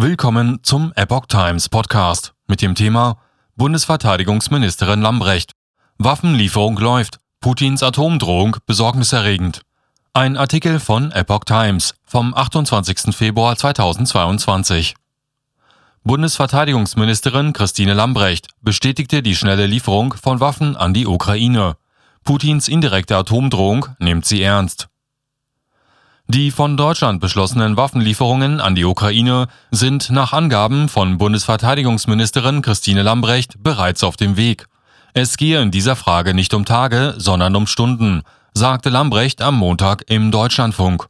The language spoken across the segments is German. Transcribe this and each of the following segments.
Willkommen zum Epoch Times Podcast mit dem Thema Bundesverteidigungsministerin Lambrecht. Waffenlieferung läuft. Putins Atomdrohung besorgniserregend. Ein Artikel von Epoch Times vom 28. Februar 2022. Bundesverteidigungsministerin Christine Lambrecht bestätigte die schnelle Lieferung von Waffen an die Ukraine. Putins indirekte Atomdrohung nimmt sie ernst. Die von Deutschland beschlossenen Waffenlieferungen an die Ukraine sind nach Angaben von Bundesverteidigungsministerin Christine Lambrecht bereits auf dem Weg. Es gehe in dieser Frage nicht um Tage, sondern um Stunden, sagte Lambrecht am Montag im Deutschlandfunk.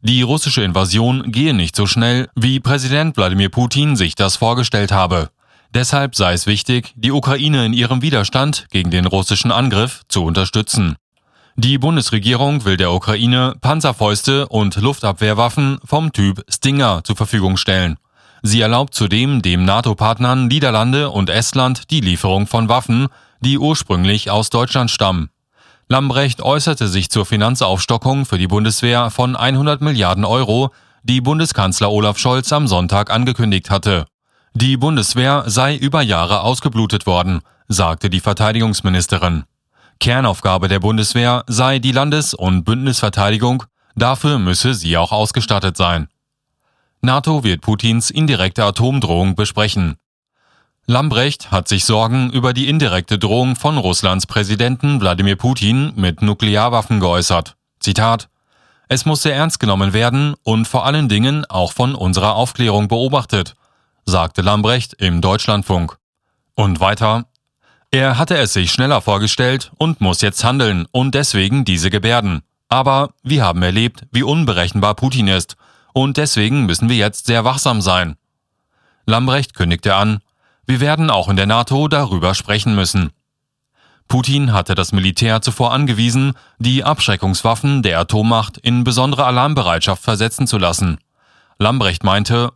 Die russische Invasion gehe nicht so schnell, wie Präsident Wladimir Putin sich das vorgestellt habe. Deshalb sei es wichtig, die Ukraine in ihrem Widerstand gegen den russischen Angriff zu unterstützen. Die Bundesregierung will der Ukraine Panzerfäuste und Luftabwehrwaffen vom Typ Stinger zur Verfügung stellen. Sie erlaubt zudem dem NATO-Partnern Niederlande und Estland die Lieferung von Waffen, die ursprünglich aus Deutschland stammen. Lambrecht äußerte sich zur Finanzaufstockung für die Bundeswehr von 100 Milliarden Euro, die Bundeskanzler Olaf Scholz am Sonntag angekündigt hatte. Die Bundeswehr sei über Jahre ausgeblutet worden, sagte die Verteidigungsministerin. Kernaufgabe der Bundeswehr sei die Landes- und Bündnisverteidigung, dafür müsse sie auch ausgestattet sein. NATO wird Putins indirekte Atomdrohung besprechen. Lambrecht hat sich Sorgen über die indirekte Drohung von Russlands Präsidenten Wladimir Putin mit Nuklearwaffen geäußert. Zitat Es muss sehr ernst genommen werden und vor allen Dingen auch von unserer Aufklärung beobachtet, sagte Lambrecht im Deutschlandfunk. Und weiter er hatte es sich schneller vorgestellt und muss jetzt handeln und deswegen diese Gebärden. Aber wir haben erlebt, wie unberechenbar Putin ist und deswegen müssen wir jetzt sehr wachsam sein. Lambrecht kündigte an, wir werden auch in der NATO darüber sprechen müssen. Putin hatte das Militär zuvor angewiesen, die Abschreckungswaffen der Atommacht in besondere Alarmbereitschaft versetzen zu lassen. Lambrecht meinte,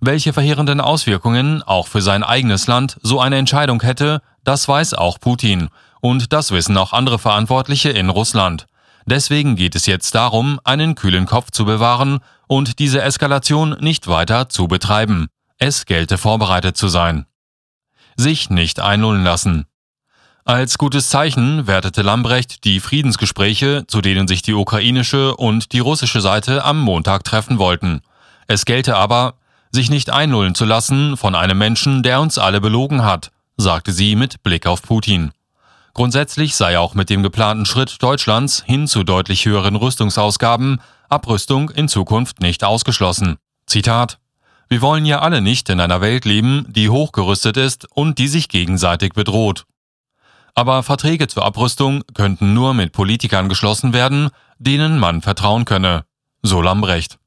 welche verheerenden Auswirkungen auch für sein eigenes Land so eine Entscheidung hätte, das weiß auch Putin und das wissen auch andere Verantwortliche in Russland. Deswegen geht es jetzt darum, einen kühlen Kopf zu bewahren und diese Eskalation nicht weiter zu betreiben. Es gelte vorbereitet zu sein. Sich nicht einlullen lassen. Als gutes Zeichen wertete Lambrecht die Friedensgespräche, zu denen sich die ukrainische und die russische Seite am Montag treffen wollten. Es gelte aber, sich nicht einlullen zu lassen von einem Menschen, der uns alle belogen hat, sagte sie mit Blick auf Putin. Grundsätzlich sei auch mit dem geplanten Schritt Deutschlands hin zu deutlich höheren Rüstungsausgaben Abrüstung in Zukunft nicht ausgeschlossen. Zitat Wir wollen ja alle nicht in einer Welt leben, die hochgerüstet ist und die sich gegenseitig bedroht. Aber Verträge zur Abrüstung könnten nur mit Politikern geschlossen werden, denen man vertrauen könne. So Lambrecht.